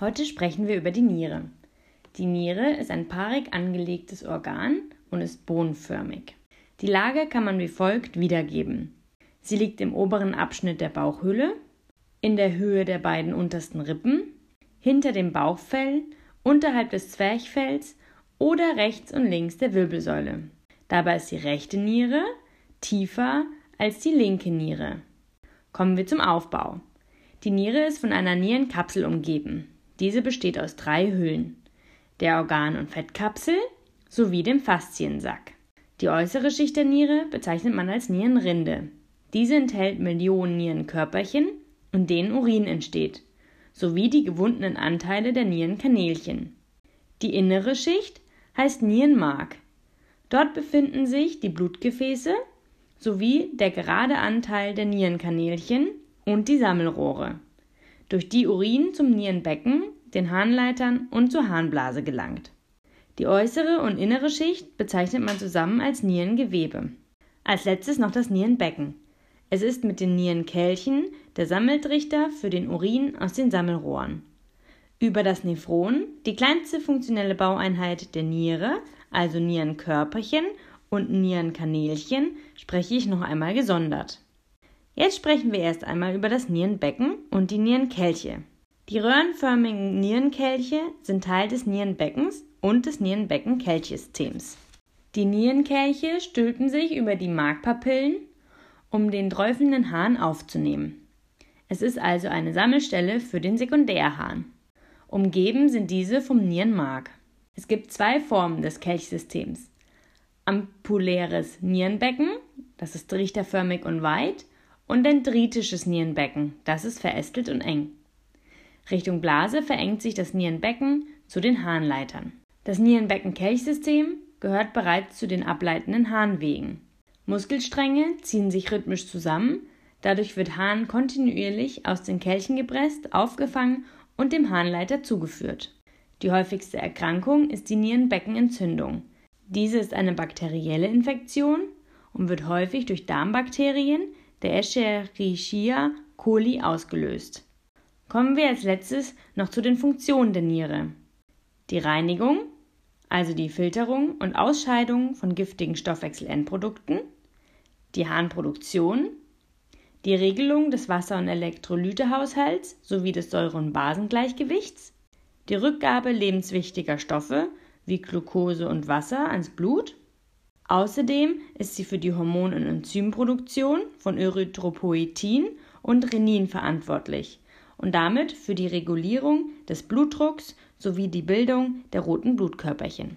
Heute sprechen wir über die Niere. Die Niere ist ein paarig angelegtes Organ und ist bohnenförmig. Die Lage kann man wie folgt wiedergeben. Sie liegt im oberen Abschnitt der Bauchhöhle, in der Höhe der beiden untersten Rippen, hinter dem Bauchfell, unterhalb des Zwerchfells oder rechts und links der Wirbelsäule. Dabei ist die rechte Niere tiefer als die linke Niere. Kommen wir zum Aufbau. Die Niere ist von einer Nierenkapsel umgeben. Diese besteht aus drei Hüllen, der Organ- und Fettkapsel sowie dem Fasziensack. Die äußere Schicht der Niere bezeichnet man als Nierenrinde. Diese enthält Millionen Nierenkörperchen, in denen Urin entsteht, sowie die gewundenen Anteile der Nierenkanälchen. Die innere Schicht heißt Nierenmark. Dort befinden sich die Blutgefäße sowie der gerade Anteil der Nierenkanälchen und die Sammelrohre durch die Urin zum Nierenbecken, den Harnleitern und zur Harnblase gelangt. Die äußere und innere Schicht bezeichnet man zusammen als Nierengewebe. Als letztes noch das Nierenbecken. Es ist mit den Nierenkelchen der Sammeltrichter für den Urin aus den Sammelrohren. Über das Nephron, die kleinste funktionelle Baueinheit der Niere, also Nierenkörperchen und Nierenkanälchen, spreche ich noch einmal gesondert. Jetzt sprechen wir erst einmal über das Nierenbecken und die Nierenkelche. Die röhrenförmigen Nierenkelche sind Teil des Nierenbeckens und des Nierenbecken-Kelchsystems. Die Nierenkelche stülpen sich über die Markpapillen, um den träufelnden Hahn aufzunehmen. Es ist also eine Sammelstelle für den Sekundärhahn. Umgeben sind diese vom Nierenmark. Es gibt zwei Formen des Kelchsystems. Ampuläres Nierenbecken, das ist trichterförmig und weit, und dendritisches Nierenbecken, das ist verästelt und eng. Richtung Blase verengt sich das Nierenbecken zu den Harnleitern. Das Nierenbecken-Kelchsystem gehört bereits zu den ableitenden Harnwegen. Muskelstränge ziehen sich rhythmisch zusammen, dadurch wird Harn kontinuierlich aus den Kelchen gepresst, aufgefangen und dem Harnleiter zugeführt. Die häufigste Erkrankung ist die Nierenbeckenentzündung. Diese ist eine bakterielle Infektion und wird häufig durch Darmbakterien, der Escherichia coli ausgelöst. Kommen wir als letztes noch zu den Funktionen der Niere. Die Reinigung, also die Filterung und Ausscheidung von giftigen Stoffwechselendprodukten, die Harnproduktion, die Regelung des Wasser- und Elektrolytehaushalts sowie des Säure- und Basengleichgewichts, die Rückgabe lebenswichtiger Stoffe wie Glucose und Wasser ans Blut Außerdem ist sie für die Hormon- und Enzymproduktion von Erythropoetin und Renin verantwortlich und damit für die Regulierung des Blutdrucks sowie die Bildung der roten Blutkörperchen